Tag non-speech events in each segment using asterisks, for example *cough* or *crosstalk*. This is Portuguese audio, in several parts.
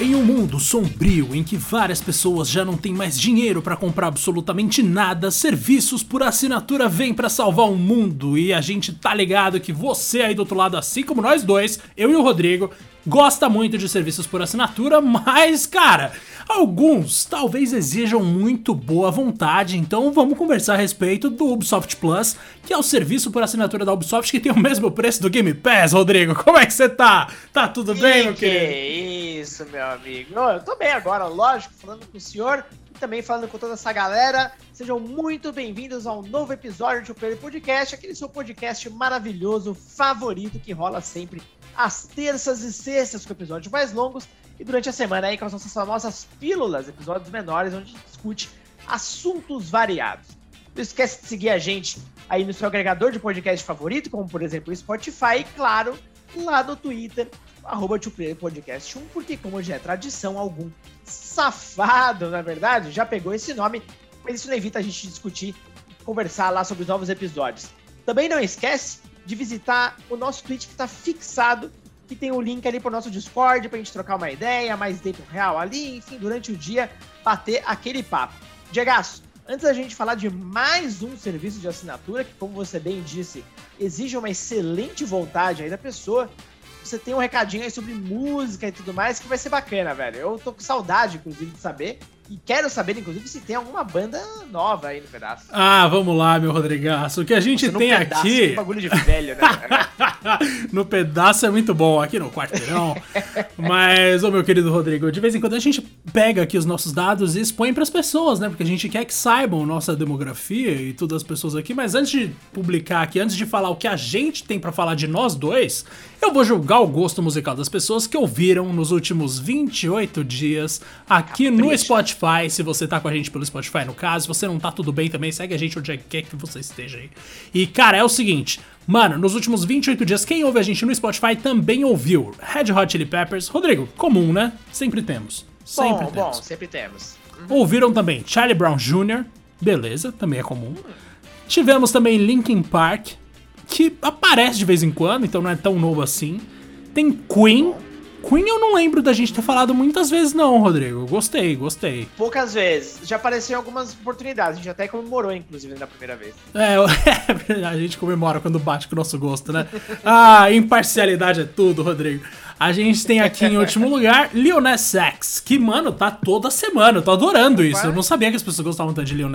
Em um mundo sombrio em que várias pessoas já não têm mais dinheiro para comprar absolutamente nada, serviços por assinatura vêm para salvar o mundo. E a gente tá ligado que você aí do outro lado, assim como nós dois, eu e o Rodrigo, gosta muito de serviços por assinatura, mas cara, alguns talvez exijam muito boa vontade, então vamos conversar a respeito do Ubisoft Plus, que é o serviço por assinatura da Ubisoft que tem o mesmo preço do Game Pass, Rodrigo. Como é que você tá? Tá tudo bem, meu querido? isso, meu amigo. Eu tô bem agora, lógico, falando com o senhor e também falando com toda essa galera. Sejam muito bem-vindos ao novo episódio do Player Podcast, aquele seu podcast maravilhoso, favorito, que rola sempre às terças e sextas com episódios mais longos e durante a semana aí com as nossas famosas pílulas, episódios menores, onde a gente discute assuntos variados. Não esquece de seguir a gente aí no seu agregador de podcast favorito, como por exemplo o Spotify, e claro, lá no Twitter, arroba Podcast 1, porque como já é tradição, algum safado, na verdade, já pegou esse nome, mas isso não evita a gente discutir conversar lá sobre os novos episódios. Também não esquece de visitar o nosso tweet que está fixado, que tem o link ali para o nosso Discord, para a gente trocar uma ideia, mais tempo real ali, enfim, durante o dia, bater aquele papo. Diego, antes da gente falar de mais um serviço de assinatura, que como você bem disse, exige uma excelente vontade aí da pessoa, você tem um recadinho aí sobre música e tudo mais que vai ser bacana, velho. Eu tô com saudade, inclusive, de saber. E quero saber, inclusive, se tem alguma banda nova aí no pedaço. Ah, vamos lá, meu Rodrigaço. O que a gente Nossa, tem pedaço, aqui. Que bagulho de velho, né? *laughs* no pedaço é muito bom, aqui no quarteirão. Mas, ô meu querido Rodrigo, de vez em quando a gente pega aqui os nossos dados e expõe para as pessoas, né? Porque a gente quer que saibam nossa demografia e todas as pessoas aqui. Mas antes de publicar aqui, antes de falar o que a gente tem para falar de nós dois, eu vou julgar o gosto musical das pessoas que ouviram nos últimos 28 dias aqui Capricha. no Spotify se você tá com a gente pelo Spotify no caso, se você não tá tudo bem também, segue a gente onde quer que você esteja aí. E cara, é o seguinte, mano, nos últimos 28 dias, quem ouve a gente no Spotify também ouviu Red Hot Chili Peppers. Rodrigo, comum, né? Sempre temos. Sempre bom, temos. Bom, sempre temos. Uhum. Ouviram também Charlie Brown Jr., beleza, também é comum. Tivemos também Linkin Park, que aparece de vez em quando, então não é tão novo assim. Tem Queen, Queen eu não lembro da gente ter falado muitas vezes, não, Rodrigo. Gostei, gostei. Poucas vezes. Já apareceu em algumas oportunidades. A gente até comemorou, inclusive, na primeira vez. É, *laughs* é a gente comemora quando bate com o nosso gosto, né? Ah, imparcialidade é tudo, Rodrigo. A gente tem aqui em último lugar Lil Nas X, que, mano, tá toda semana. Eu tô adorando isso. Eu não sabia que as pessoas gostavam tanto de Lil.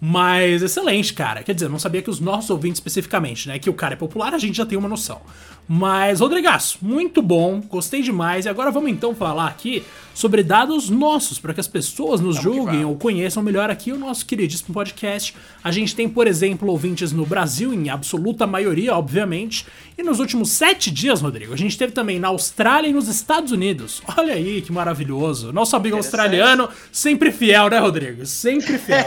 Mas excelente, cara. Quer dizer, eu não sabia que os nossos ouvintes especificamente, né? Que o cara é popular, a gente já tem uma noção. Mas, Rodrigaço, muito bom, gostei demais. E agora vamos então falar aqui sobre dados nossos, para que as pessoas nos Vamos julguem ou conheçam melhor aqui o nosso queridíssimo podcast. A gente tem, por exemplo, ouvintes no Brasil, em absoluta maioria, obviamente. E nos últimos sete dias, Rodrigo, a gente teve também na Austrália e nos Estados Unidos. Olha aí que maravilhoso. Nosso amigo australiano, sempre fiel, né, Rodrigo? Sempre fiel.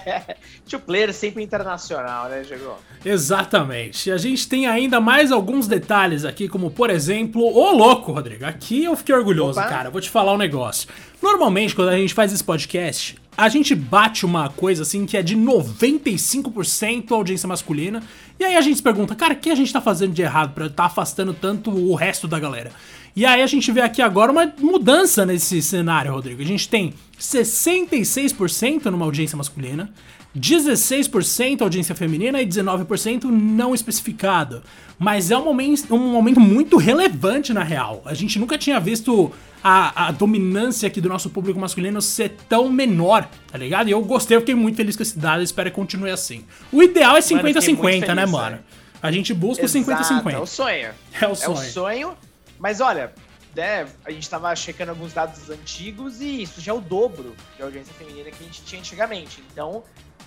*laughs* Tio player sempre internacional, né, Diego? Exatamente. A gente tem ainda mais alguns detalhes aqui, como por exemplo, ô louco, Rodrigo. Aqui eu fiquei orgulhoso, Opa. cara. Vou te falar um negócio. Normalmente, quando a gente faz esse podcast, a gente bate uma coisa assim que é de 95% audiência masculina. E aí a gente se pergunta, cara, o que a gente tá fazendo de errado pra estar tá afastando tanto o resto da galera? E aí a gente vê aqui agora uma mudança nesse cenário, Rodrigo. A gente tem 66% numa audiência masculina, 16% audiência feminina e 19% não especificado. Mas é um momento, um momento muito relevante na real. A gente nunca tinha visto a, a dominância aqui do nosso público masculino ser tão menor, tá ligado? E eu gostei, eu fiquei muito feliz com esse dado, espero que continue assim. O ideal é 50-50, né, mano? A gente busca o 50-50. É o sonho. É o sonho. É o sonho, mas olha, né, a gente tava checando alguns dados antigos e isso já é o dobro de audiência feminina que a gente tinha antigamente. Então,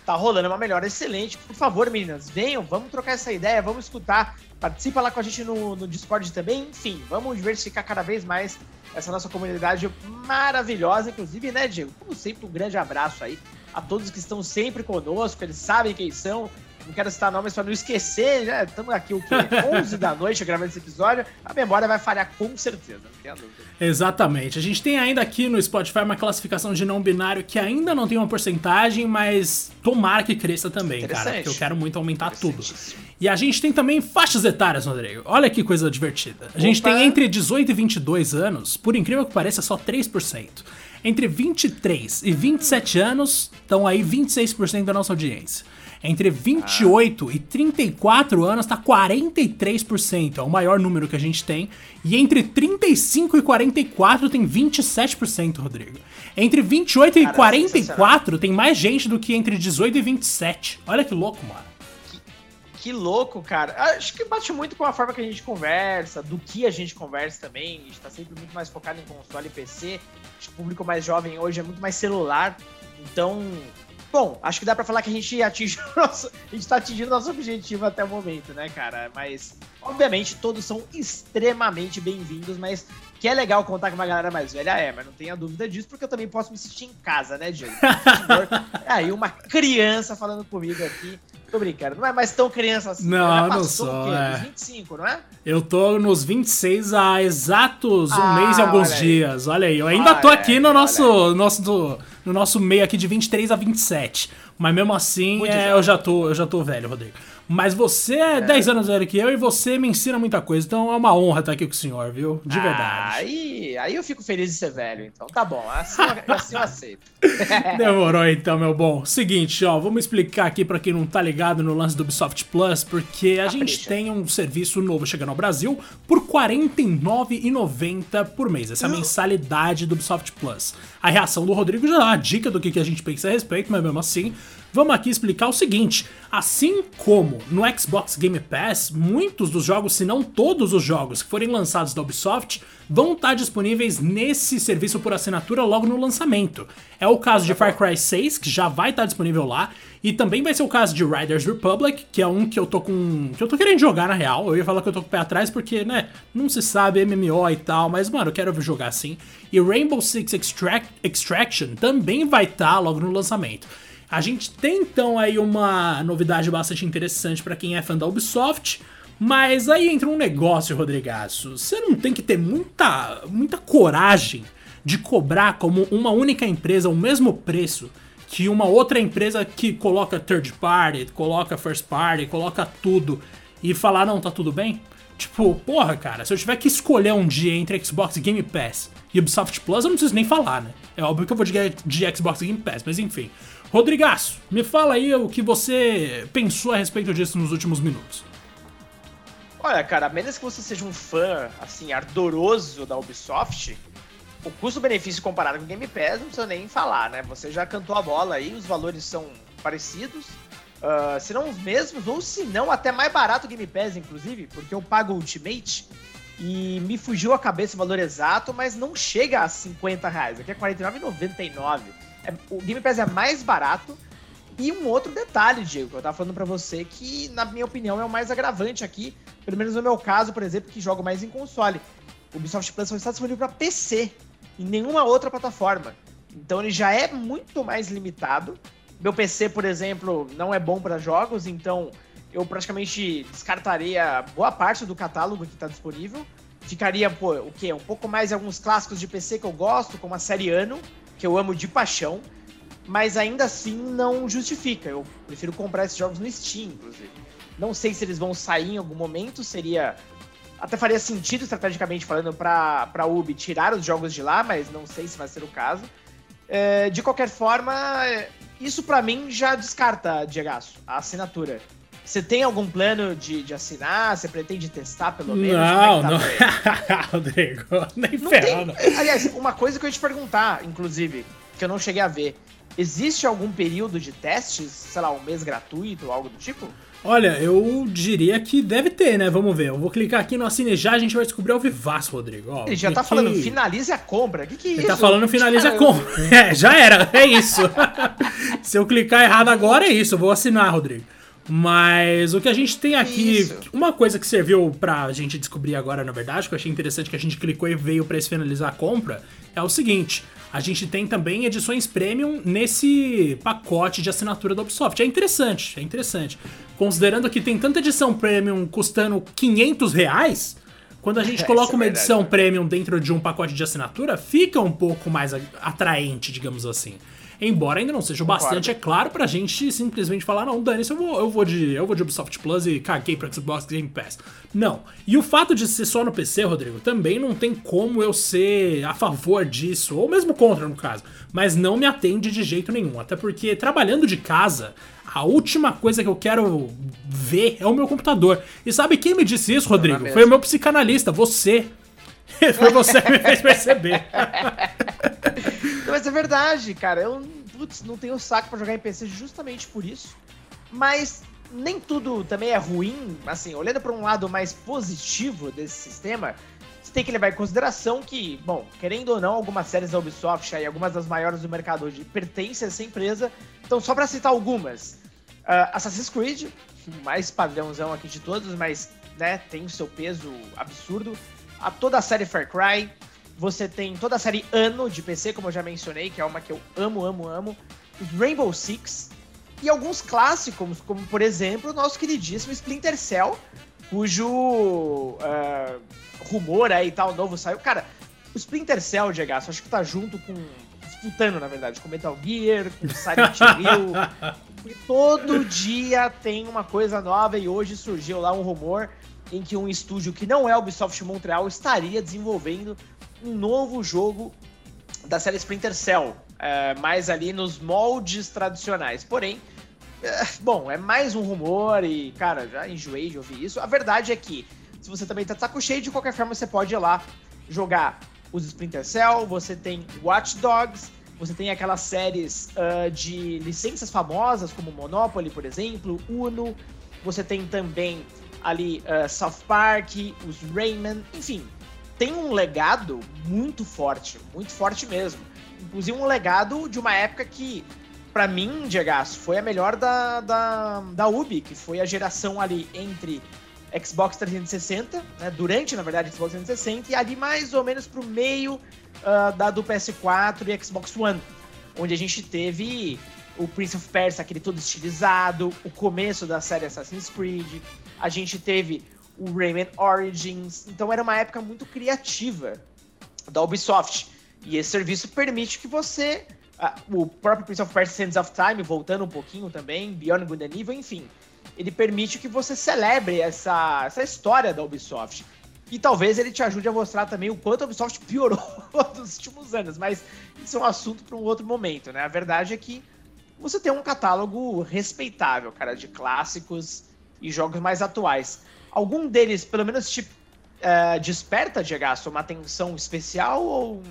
tá rolando uma melhora excelente. Por favor, meninas, venham, vamos trocar essa ideia, vamos escutar. Participa lá com a gente no, no Discord também. Enfim, vamos diversificar cada vez mais essa nossa comunidade maravilhosa. Inclusive, né, Diego? Como sempre, um grande abraço aí a todos que estão sempre conosco. Eles sabem quem são, não quero citar nomes para não esquecer, já estamos aqui o quê? *laughs* 11 da noite gravando esse episódio, a memória vai falhar com certeza, não tenha dúvida. Exatamente. A gente tem ainda aqui no Spotify uma classificação de não binário que ainda não tem uma porcentagem, mas tomara que cresça também, cara, porque eu quero muito aumentar tudo. E a gente tem também faixas etárias, Rodrigo. Olha que coisa divertida. A gente Opa. tem entre 18 e 22 anos, por incrível que pareça, só 3%. Entre 23 e 27 anos, estão aí 26% da nossa audiência. Entre 28 ah. e 34 anos tá 43%, é o maior número que a gente tem. E entre 35 e 44 tem 27%, Rodrigo. Entre 28 Cara, e 44 tem mais gente do que entre 18 e 27. Olha que louco, mano. Que louco, cara. Acho que bate muito com a forma que a gente conversa, do que a gente conversa também. A gente tá sempre muito mais focado em console e PC. Acho que o público mais jovem hoje é muito mais celular. Então, Bom, acho que dá para falar que a gente atinge nosso, a gente tá atingindo nosso objetivo até o momento, né, cara? Mas, obviamente, todos são extremamente bem-vindos, mas que é legal contar com uma galera mais velha, é, mas não tenha dúvida disso, porque eu também posso me assistir em casa, né, Diego? é *laughs* aí uma criança falando comigo aqui. Tô brincando, não é mais tão criança assim. Não, não sou. É. 25, não é? Eu tô nos 26 há exatos um ah, mês e alguns olha dias. Olha aí, eu ainda olha tô aqui aí, no nosso, nosso, no nosso meio aqui de 23 a 27. Mas mesmo assim, é, eu, já tô, eu já tô velho, Rodrigo. Mas você é, é 10 anos velho que eu e você me ensina muita coisa. Então é uma honra estar aqui com o senhor, viu? De ah, verdade. Aí, aí eu fico feliz de ser velho, então. Tá bom, assim, *laughs* assim eu aceito. *laughs* Demorou então, meu bom. Seguinte, ó, vamos explicar aqui para quem não tá ligado no lance do Ubisoft Plus, porque a gente tem um serviço novo chegando ao Brasil por R$ 49,90 por mês. Essa a mensalidade do Ubisoft Plus. A reação do Rodrigo já dá uma dica do que a gente pensa a respeito, mas mesmo assim, vamos aqui explicar o seguinte: assim como no Xbox Game Pass, muitos dos jogos, se não todos os jogos que forem lançados da Ubisoft, vão estar disponíveis nesse serviço por assinatura logo no lançamento. É o caso de Far Cry 6, que já vai estar disponível lá, e também vai ser o caso de Riders Republic, que é um que eu tô com. que eu tô querendo jogar na real. Eu ia falar que eu tô com o pé atrás porque, né, não se sabe MMO e tal, mas mano, eu quero jogar assim. E Rainbow Six Extract, Extraction também vai estar logo no lançamento. A gente tem então aí uma novidade bastante interessante para quem é fã da Ubisoft. Mas aí entra um negócio, Rodrigaço. Você não tem que ter muita, muita coragem de cobrar como uma única empresa o mesmo preço que uma outra empresa que coloca third party, coloca first party, coloca tudo e falar, não, tá tudo bem? Tipo, porra, cara, se eu tiver que escolher um dia entre Xbox Game Pass e Ubisoft Plus, eu não preciso nem falar, né? É óbvio que eu vou de, de Xbox Game Pass, mas enfim. Rodrigaço, me fala aí o que você pensou a respeito disso nos últimos minutos. Olha, cara, a menos que você seja um fã, assim, ardoroso da Ubisoft, o custo-benefício comparado com o Game Pass não precisa nem falar, né? Você já cantou a bola aí, os valores são parecidos, uh, se não os mesmos, ou se não, até mais barato o Game Pass, inclusive, porque eu pago Ultimate e me fugiu a cabeça o valor exato, mas não chega a 50 reais, aqui é R$49,99. O Game Pass é mais barato. E um outro detalhe, Diego, que eu tava falando para você, que na minha opinião é o mais agravante aqui, pelo menos no meu caso, por exemplo, que jogo mais em console. O Ubisoft Plus só está disponível para PC e nenhuma outra plataforma. Então ele já é muito mais limitado. Meu PC, por exemplo, não é bom para jogos, então eu praticamente descartaria boa parte do catálogo que está disponível. Ficaria, pô, o quê? Um pouco mais alguns clássicos de PC que eu gosto, como a série Ano, que eu amo de paixão, mas ainda assim não justifica. Eu prefiro comprar esses jogos no Steam, inclusive. Não sei se eles vão sair em algum momento, seria. Até faria sentido, estrategicamente falando, para a Ubi tirar os jogos de lá, mas não sei se vai ser o caso. É, de qualquer forma, isso para mim já descarta, Diego, a assinatura. Você tem algum plano de, de assinar? Você pretende testar pelo menos? Não, é tá não. *laughs* Rodrigo, nem não. Tem... Aliás, uma coisa que eu ia te perguntar, inclusive, que eu não cheguei a ver. Existe algum período de testes? Sei lá, um mês gratuito, algo do tipo? Olha, eu diria que deve ter, né? Vamos ver. Eu vou clicar aqui no Assine Já, a gente vai descobrir ao vivaço, Rodrigo. Ó, Ele já tá falando finalize a compra. O que, que é Ele isso? tá falando finalize a compra. *laughs* É, já era. É isso. *laughs* Se eu clicar errado agora, é isso. Eu vou assinar, Rodrigo. Mas o que a gente tem aqui, Isso. uma coisa que serviu pra gente descobrir agora, na verdade, que eu achei interessante que a gente clicou e veio para finalizar a compra, é o seguinte: a gente tem também edições premium nesse pacote de assinatura da Ubisoft. É interessante, é interessante. Considerando que tem tanta edição premium custando 500 reais, quando a gente *laughs* coloca é uma edição premium dentro de um pacote de assinatura, fica um pouco mais atraente, digamos assim. Embora ainda não seja o bastante, é claro, pra gente simplesmente falar, não, dane eu vou, eu vou de eu vou de Ubisoft Plus e caguei pra Xbox Game Pass. Não. E o fato de ser só no PC, Rodrigo, também não tem como eu ser a favor disso, ou mesmo contra no caso. Mas não me atende de jeito nenhum. Até porque trabalhando de casa, a última coisa que eu quero ver é o meu computador. E sabe quem me disse isso, Rodrigo? Foi o meu psicanalista, você. *laughs* Foi você que me fez perceber. *laughs* mas é verdade, cara. Eu putz, não tenho saco para jogar em PC justamente por isso. Mas nem tudo também é ruim. Assim, olhando para um lado mais positivo desse sistema, você tem que levar em consideração que, bom, querendo ou não, algumas séries da Ubisoft e algumas das maiores do mercado hoje pertencem a essa empresa. Então, só para citar algumas, uh, Assassin's Creed, *laughs* mais padrãozão aqui de todos, mas né, tem o seu peso absurdo. A toda a série Far Cry, você tem toda a série Ano de PC, como eu já mencionei, que é uma que eu amo, amo, amo. Rainbow Six. E alguns clássicos, como por exemplo o nosso queridíssimo Splinter Cell, cujo uh, rumor aí tal novo saiu. Cara, o Splinter Cell, Diego, acho que tá junto com. disputando, na verdade, com Metal Gear, com Silent Hill. *laughs* e todo dia tem uma coisa nova e hoje surgiu lá um rumor em que um estúdio que não é Ubisoft Montreal estaria desenvolvendo um novo jogo da série Splinter Cell, é, mais ali nos moldes tradicionais. Porém, é, bom, é mais um rumor e, cara, já enjoei de ouvir isso. A verdade é que, se você também tá de saco cheio, de qualquer forma você pode ir lá jogar os Splinter Cell, você tem Watch Dogs, você tem aquelas séries uh, de licenças famosas, como Monopoly, por exemplo, Uno, você tem também ali uh, South Park, os Rayman, enfim, tem um legado muito forte, muito forte mesmo. Inclusive um legado de uma época que, para mim, Diego, foi a melhor da, da, da Ubi, que foi a geração ali entre Xbox 360, né, durante, na verdade, Xbox 360, e ali mais ou menos pro meio uh, da do PS4 e Xbox One, onde a gente teve o Prince of Persia, aquele todo estilizado, o começo da série Assassin's Creed, a gente teve o Rayman Origins. Então era uma época muito criativa da Ubisoft. E esse serviço permite que você. Uh, o próprio Prince of Persia Sands of Time, voltando um pouquinho também, Beyond Good and Evil, enfim. Ele permite que você celebre essa, essa história da Ubisoft. E talvez ele te ajude a mostrar também o quanto a Ubisoft piorou *laughs* nos últimos anos. Mas isso é um assunto para um outro momento, né? A verdade é que você tem um catálogo respeitável, cara, de clássicos e jogos mais atuais algum deles, pelo menos, te uh, desperta, Diego, uma atenção especial ou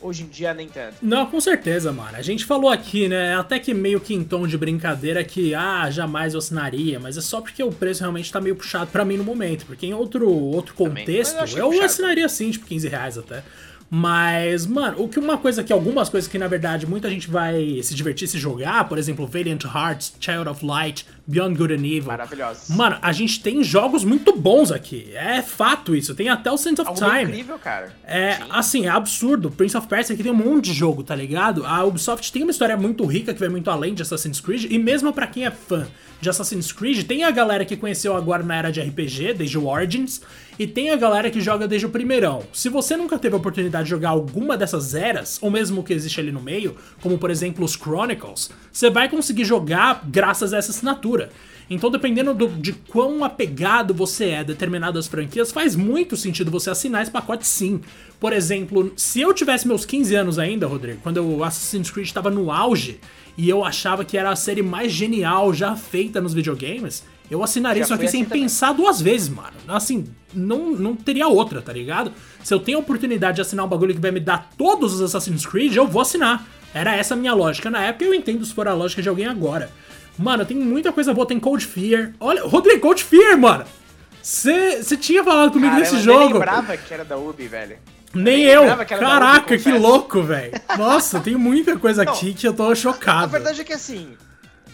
hoje em dia nem tanto? Não, com certeza, mano. A gente falou aqui, né, até que meio que em tom de brincadeira que, ah, jamais eu assinaria, mas é só porque o preço realmente tá meio puxado para mim no momento, porque em outro, outro contexto, eu, eu assinaria sim, tipo 15 reais até. Mas, mano, o que uma coisa que algumas coisas que na verdade muita gente vai se divertir se jogar, por exemplo, Valiant Hearts, Child of Light, Beyond Good and Evil. Maravilhosos. Mano, a gente tem jogos muito bons aqui. É fato isso. Tem até o Sense of Algo Time. incrível, cara. É, Sim. assim, é absurdo. Prince of Persia aqui tem um monte de jogo, tá ligado? A Ubisoft tem uma história muito rica que vai muito além de Assassin's Creed e mesmo para quem é fã de Assassin's Creed, tem a galera que conheceu agora na era de RPG, desde o Origins, e tem a galera que joga desde o primeirão. Se você nunca teve a oportunidade de jogar alguma dessas eras, ou mesmo o que existe ali no meio, como por exemplo os Chronicles, você vai conseguir jogar graças a essa assinatura. Então, dependendo do, de quão apegado você é a determinadas franquias, faz muito sentido você assinar esse pacote sim. Por exemplo, se eu tivesse meus 15 anos ainda, Rodrigo, quando o Assassin's Creed estava no auge, e eu achava que era a série mais genial já feita nos videogames, eu assinaria já isso aqui assim sem também. pensar duas vezes, mano. Assim, não, não teria outra, tá ligado? Se eu tenho a oportunidade de assinar um bagulho que vai me dar todos os Assassin's Creed, eu vou assinar. Era essa a minha lógica na época e eu entendo se for a lógica de alguém agora. Mano, tem muita coisa boa, tem Cold Fear. Olha, Rodrigo, Cold Fear, mano! Você tinha falado comigo Cara, nesse jogo. Eu lembrava que era da Ubi, velho. Nem eu. Caraca, Ubi, que louco, velho. Nossa, tem muita coisa aqui que eu tô chocado. A, verdade é que assim,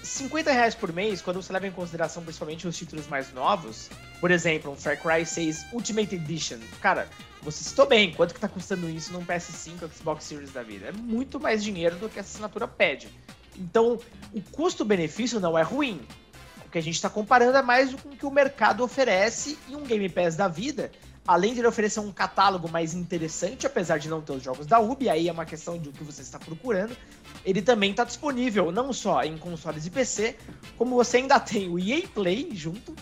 50 reais por mês, quando você leva em consideração principalmente os títulos mais novos, por exemplo, um Far Cry 6 Ultimate Edition, cara, você citou bem, quanto que tá custando isso num PS5 ou Xbox Series da vida? É muito mais dinheiro do que essa assinatura pede. Então, o custo-benefício não é ruim. O que a gente está comparando é mais com o que o mercado oferece em um Game Pass da vida, além de ele oferecer um catálogo mais interessante, apesar de não ter os jogos da Ubi, aí é uma questão de o que você está procurando, ele também está disponível não só em consoles e PC, como você ainda tem o EA Play junto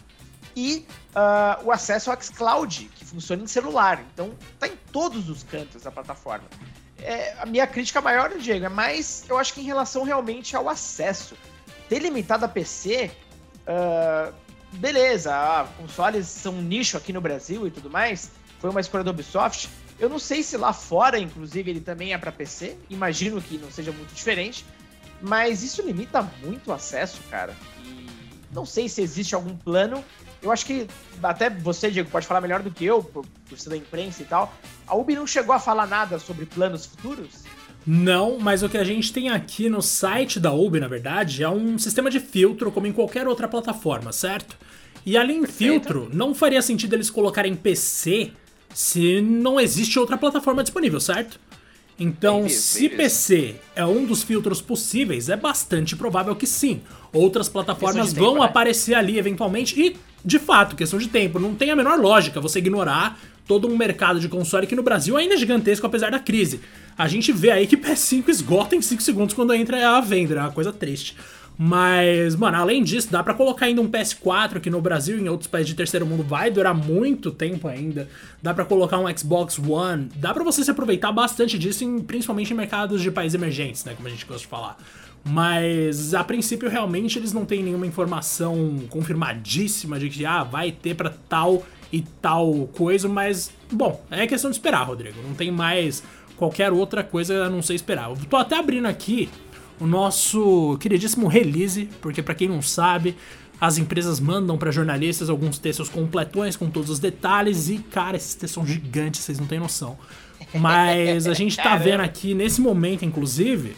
e uh, o acesso ao xCloud, que funciona em celular. Então, está em todos os cantos da plataforma. É, a minha crítica maior, Diego, é mais, eu acho que em relação realmente ao acesso. Ter limitado a PC, uh, ah, beleza, ah, consoles são um nicho aqui no Brasil e tudo mais, foi uma escolha da Ubisoft. Eu não sei se lá fora, inclusive, ele também é para PC, imagino que não seja muito diferente, mas isso limita muito o acesso, cara. E não sei se existe algum plano. Eu acho que até você, Diego, pode falar melhor do que eu, por, por ser da imprensa e tal. A Ubi não chegou a falar nada sobre planos futuros? Não, mas o que a gente tem aqui no site da Ubi, na verdade, é um sistema de filtro como em qualquer outra plataforma, certo? E além em filtro, não faria sentido eles colocarem PC se não existe outra plataforma disponível, certo? Então, se PC é um dos filtros possíveis, é bastante provável que sim. Outras plataformas tempo, vão né? aparecer ali eventualmente e, de fato, questão de tempo. Não tem a menor lógica você ignorar todo um mercado de console que no Brasil ainda é gigantesco apesar da crise. A gente vê aí que PS5 esgota em 5 segundos quando entra a venda, é uma coisa triste. Mas, mano, além disso, dá para colocar ainda um PS4 aqui no Brasil e em outros países de terceiro mundo vai durar muito tempo ainda. Dá para colocar um Xbox One. Dá para você se aproveitar bastante disso, em, principalmente em mercados de países emergentes, né, como a gente gosta de falar. Mas a princípio realmente eles não têm nenhuma informação confirmadíssima de que ah, vai ter para tal e tal coisa, mas bom, é questão de esperar, Rodrigo. Não tem mais qualquer outra coisa a não ser esperar. Eu tô até abrindo aqui o nosso queridíssimo release, porque para quem não sabe, as empresas mandam para jornalistas alguns textos completões com todos os detalhes e, cara, esses textos são gigantes, vocês não têm noção. Mas a gente tá vendo aqui nesse momento, inclusive,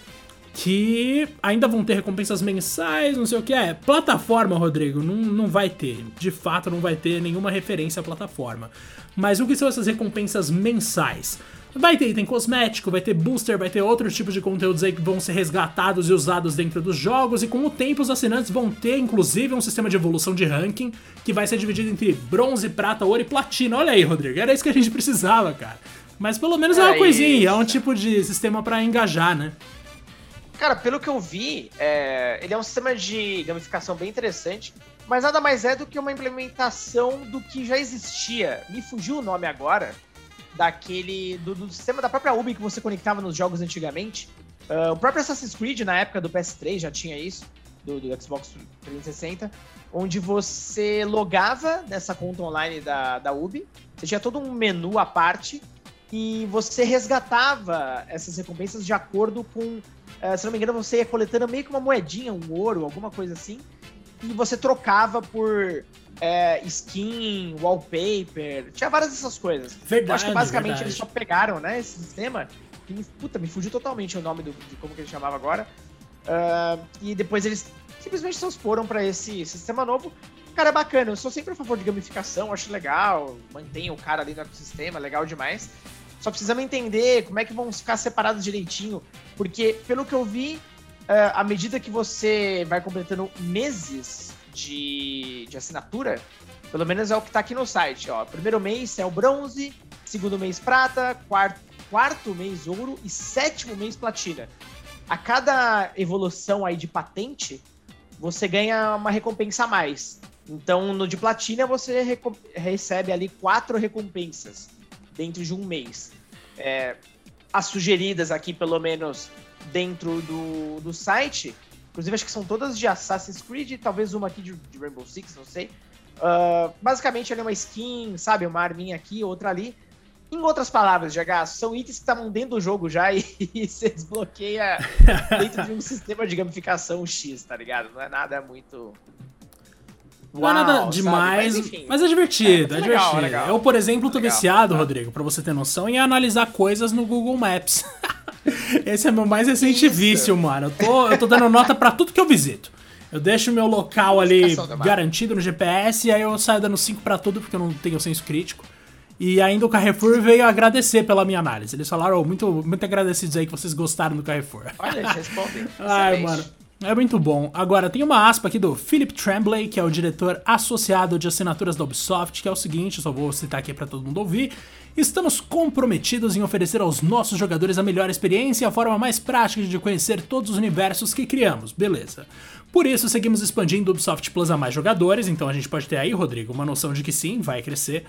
que ainda vão ter recompensas mensais, não sei o que é. Plataforma, Rodrigo, não, não vai ter. De fato, não vai ter nenhuma referência à plataforma. Mas o que são essas recompensas mensais? Vai ter item cosmético, vai ter booster, vai ter outros tipos de conteúdos aí que vão ser resgatados e usados dentro dos jogos, e com o tempo os assinantes vão ter inclusive um sistema de evolução de ranking que vai ser dividido entre bronze, prata, ouro e platina. Olha aí, Rodrigo, era isso que a gente precisava, cara. Mas pelo menos é, é uma coisinha, é um tipo de sistema para engajar, né? Cara, pelo que eu vi, é... ele é um sistema de gamificação bem interessante, mas nada mais é do que uma implementação do que já existia. Me fugiu o nome agora, daquele. Do, do, sistema da própria Ubi que você conectava nos jogos antigamente. Uh, o próprio Assassin's Creed, na época do PS3, já tinha isso, do, do Xbox 360, onde você logava nessa conta online da, da Ubi, você tinha todo um menu à parte e você resgatava essas recompensas de acordo com. Uh, se não me engano, você ia coletando meio que uma moedinha, um ouro, alguma coisa assim, e você trocava por é, skin, wallpaper, tinha várias dessas coisas. Verdade, acho que basicamente verdade. eles só pegaram, né, esse sistema, que, puta, me fugiu totalmente o nome do, de como que ele chamava agora, uh, e depois eles simplesmente transporam para esse sistema novo. Cara, é bacana, eu sou sempre a favor de gamificação, acho legal, mantém o cara ali no ecossistema, legal demais. Só precisamos entender como é que vão ficar separados direitinho, porque pelo que eu vi, uh, à medida que você vai completando meses de, de assinatura, pelo menos é o que está aqui no site. Ó. Primeiro mês é o bronze, segundo mês prata, quarto, quarto mês ouro e sétimo mês platina. A cada evolução aí de patente, você ganha uma recompensa a mais. Então, no de platina, você recebe ali quatro recompensas dentro de um mês. É, as sugeridas aqui, pelo menos dentro do, do site, Inclusive, acho que são todas de Assassin's Creed, talvez uma aqui de, de Rainbow Six, não sei. Uh, basicamente, ali é uma skin, sabe? Uma arminha aqui, outra ali. Em outras palavras, GH, são itens que estavam dentro do jogo já *laughs* e, e você desbloqueia dentro de um *laughs* sistema de gamificação X, tá ligado? Não é nada muito. Uau, não é nada demais, mas, mas, é divertido, é, é, é divertido. Legal, eu, por exemplo, tô legal, viciado, tá. Rodrigo, pra você ter noção, em analisar coisas no Google Maps. *laughs* Esse é meu mais recente Isso. vício, mano. Eu tô, eu tô dando nota para tudo que eu visito. Eu deixo meu local ali garantido no GPS e aí eu saio dando 5 para tudo porque eu não tenho senso crítico. E ainda o Carrefour veio agradecer pela minha análise. Eles falaram, oh, muito, muito agradecidos aí que vocês gostaram do Carrefour. Olha, eles respondem. *laughs* Ai, mano. É muito bom. Agora, tem uma aspa aqui do Philip Tremblay, que é o diretor associado de assinaturas da Ubisoft, que é o seguinte, só vou citar aqui para todo mundo ouvir. Estamos comprometidos em oferecer aos nossos jogadores a melhor experiência e a forma mais prática de conhecer todos os universos que criamos. Beleza. Por isso, seguimos expandindo o Ubisoft Plus a mais jogadores, então a gente pode ter aí, Rodrigo, uma noção de que sim, vai crescer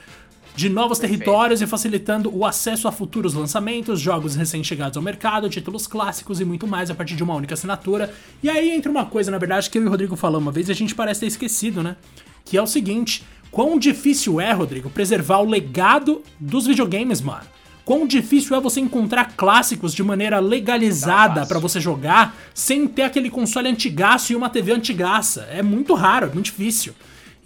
de novos Perfeito. territórios e facilitando o acesso a futuros lançamentos, jogos recém-chegados ao mercado, títulos clássicos e muito mais a partir de uma única assinatura. E aí entra uma coisa, na verdade, que eu e o Rodrigo falamos uma vez e a gente parece ter esquecido, né? Que é o seguinte: quão difícil é, Rodrigo, preservar o legado dos videogames, mano. Quão difícil é você encontrar clássicos de maneira legalizada para você jogar sem ter aquele console antigaço e uma TV antigaça. É muito raro, é muito difícil.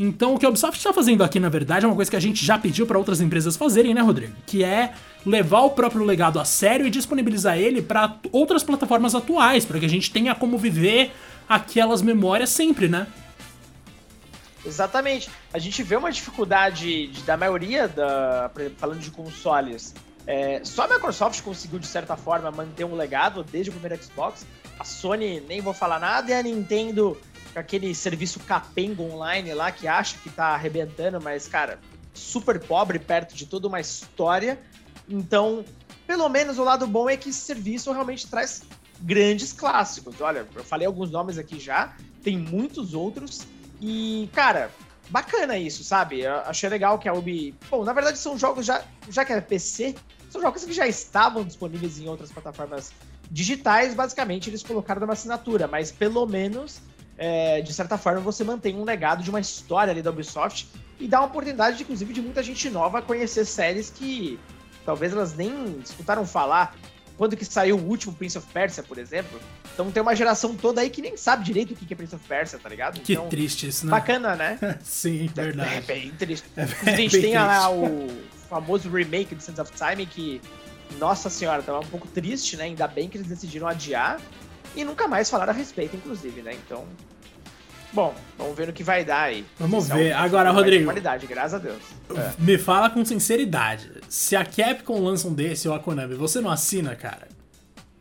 Então, o que a Ubisoft está fazendo aqui, na verdade, é uma coisa que a gente já pediu para outras empresas fazerem, né, Rodrigo? Que é levar o próprio legado a sério e disponibilizar ele para outras plataformas atuais, para que a gente tenha como viver aquelas memórias sempre, né? Exatamente. A gente vê uma dificuldade de, da maioria, da, falando de consoles. É, só a Microsoft conseguiu, de certa forma, manter um legado desde o primeiro Xbox. A Sony, nem vou falar nada, e a Nintendo aquele serviço capengo online lá que acha que tá arrebentando, mas, cara, super pobre perto de toda uma história. Então, pelo menos o lado bom é que esse serviço realmente traz grandes clássicos. Olha, eu falei alguns nomes aqui já, tem muitos outros. E, cara, bacana isso, sabe? Eu achei legal que a Ubi. Bom, na verdade são jogos já. Já que é PC, são jogos que já estavam disponíveis em outras plataformas digitais. Basicamente, eles colocaram numa assinatura, mas pelo menos é, de certa forma, você mantém um legado de uma história ali da Ubisoft e dá uma oportunidade, inclusive, de muita gente nova conhecer séries que talvez elas nem escutaram falar. Quando que saiu o último Prince of Persia, por exemplo. Então tem uma geração toda aí que nem sabe direito o que é Prince of Persia, tá ligado? Que então, triste isso, né? Bacana, né? *laughs* Sim, verdade. É, bem triste. É bem, a gente tem lá o famoso remake de Sense of Time que, nossa senhora, tava um pouco triste, né? Ainda bem que eles decidiram adiar. E nunca mais falaram a respeito, inclusive, né? Então. Bom, vamos ver no que vai dar aí. Vamos ver. Agora, Rodrigo. Qualidade, graças a Deus. É. Me fala com sinceridade. Se a Capcom lança um desse ou a Konami, você não assina, cara?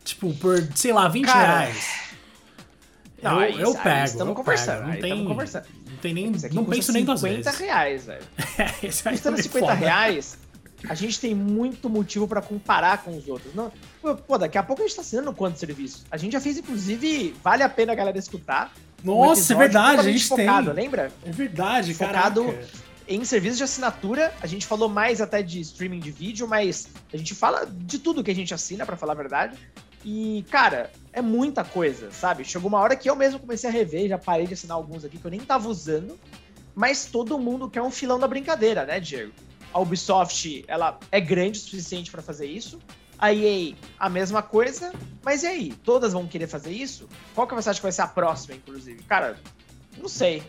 Tipo, por, sei lá, 20 cara... reais. *laughs* Não, eu, aí, eu pego. Estamos conversando. Não tem, conversando. Não tem nem. Não penso nem duas vezes. 50 reais, velho. é, *laughs* esse Custando 50 foda. reais, a gente tem muito motivo para comparar com os outros. Não, pô, daqui a pouco a gente tá assinando quanto serviço. A gente já fez, inclusive, vale a pena a galera escutar. Nossa, um é verdade, a gente focado, tem. lembra? É verdade, Focado caraca. em serviços de assinatura. A gente falou mais até de streaming de vídeo, mas a gente fala de tudo que a gente assina, para falar a verdade. E, cara, é muita coisa, sabe? Chegou uma hora que eu mesmo comecei a rever, já parei de assinar alguns aqui que eu nem tava usando. Mas todo mundo quer um filão da brincadeira, né, Diego? A Ubisoft, ela é grande o suficiente para fazer isso. A EA, a mesma coisa. Mas e aí? Todas vão querer fazer isso? Qual que você acha que vai ser a próxima, inclusive? Cara, não sei.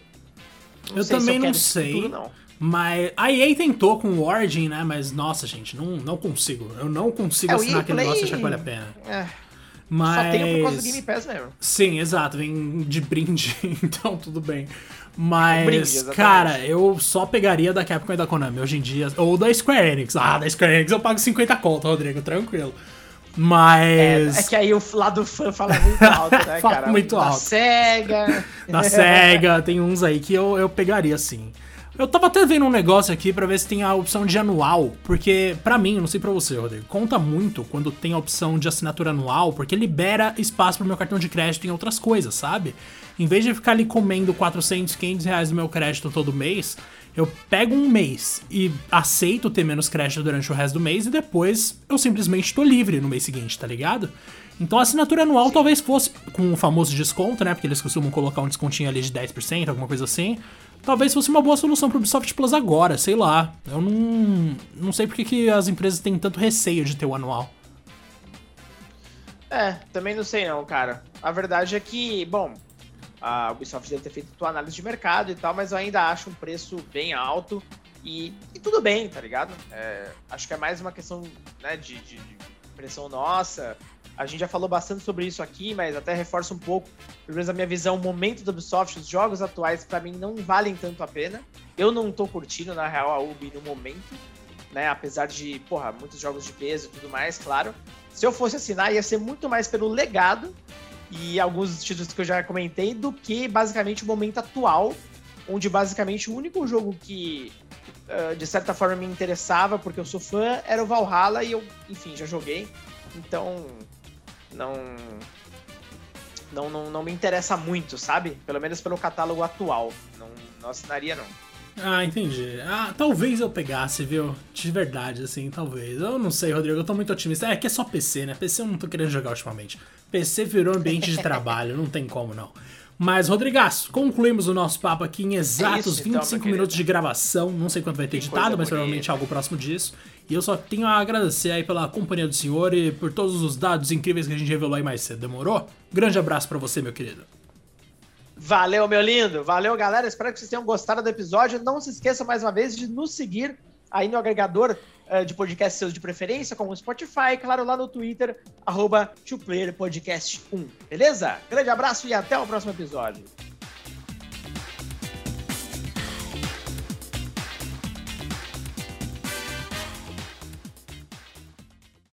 Não eu sei também eu não sei. Futuro, não. Mas a EA tentou com o Origin, né? Mas nossa, gente, não, não consigo. Eu não consigo é, assinar aquele Play... negócio e achar que vale a pena. É. Mas... Só tenho por causa do Game Pass mesmo. Sim, exato. Vem de brinde, *laughs* então tudo bem. Mas, brinde, cara, eu só pegaria da Capcom e da Konami hoje em dia. Ou da Square Enix. Ah, da Square Enix eu pago 50 conto, Rodrigo, tranquilo. Mas. É, é, que aí o lado fã fala muito alto, né, *laughs* fala cara? muito da alto. Da SEGA. Da SEGA, tem uns aí que eu, eu pegaria sim. Eu tava até vendo um negócio aqui para ver se tem a opção de anual, porque para mim, não sei para você, Rodrigo, conta muito quando tem a opção de assinatura anual, porque libera espaço pro meu cartão de crédito em outras coisas, sabe? Em vez de ficar ali comendo 400, 500 reais do meu crédito todo mês, eu pego um mês e aceito ter menos crédito durante o resto do mês e depois eu simplesmente tô livre no mês seguinte, tá ligado? Então a assinatura anual talvez fosse com o famoso desconto, né? Porque eles costumam colocar um descontinho ali de 10%, alguma coisa assim talvez fosse uma boa solução para o Ubisoft Plus agora, sei lá. Eu não, não sei porque que as empresas têm tanto receio de ter o anual. É, também não sei não, cara. A verdade é que, bom, a Ubisoft deve ter feito tua análise de mercado e tal, mas eu ainda acho um preço bem alto e, e tudo bem, tá ligado? É, acho que é mais uma questão né, de, de, de pressão nossa. A gente já falou bastante sobre isso aqui, mas até reforça um pouco, pelo menos a minha visão, o momento do Ubisoft, os jogos atuais, para mim, não valem tanto a pena. Eu não tô curtindo, na real, a Ubi no momento, né? Apesar de, porra, muitos jogos de peso e tudo mais, claro. Se eu fosse assinar, ia ser muito mais pelo legado e alguns títulos que eu já comentei, do que basicamente o momento atual, onde basicamente o único jogo que de certa forma me interessava, porque eu sou fã, era o Valhalla e eu, enfim, já joguei. Então, não, não, não, não me interessa muito, sabe? Pelo menos pelo catálogo atual. Não, não assinaria, não. Ah, entendi. Ah, talvez eu pegasse, viu? De verdade, assim, talvez. Eu não sei, Rodrigo, eu tô muito otimista. É que é só PC, né? PC eu não tô querendo jogar ultimamente. PC virou ambiente de trabalho, não tem como não. Mas, Rodrigaço, concluímos o nosso papo aqui em exatos é isso, 25 então, minutos de gravação. Não sei quanto vai ter que editado, mas provavelmente algo próximo disso. E eu só tenho a agradecer aí pela companhia do senhor e por todos os dados incríveis que a gente revelou aí mais cedo. Demorou? Grande abraço para você, meu querido. Valeu, meu lindo. Valeu, galera. Espero que vocês tenham gostado do episódio. Não se esqueça mais uma vez de nos seguir aí no agregador uh, de podcast seus de preferência, como o Spotify, claro, lá no Twitter, arroba 1 Beleza? Grande abraço e até o próximo episódio.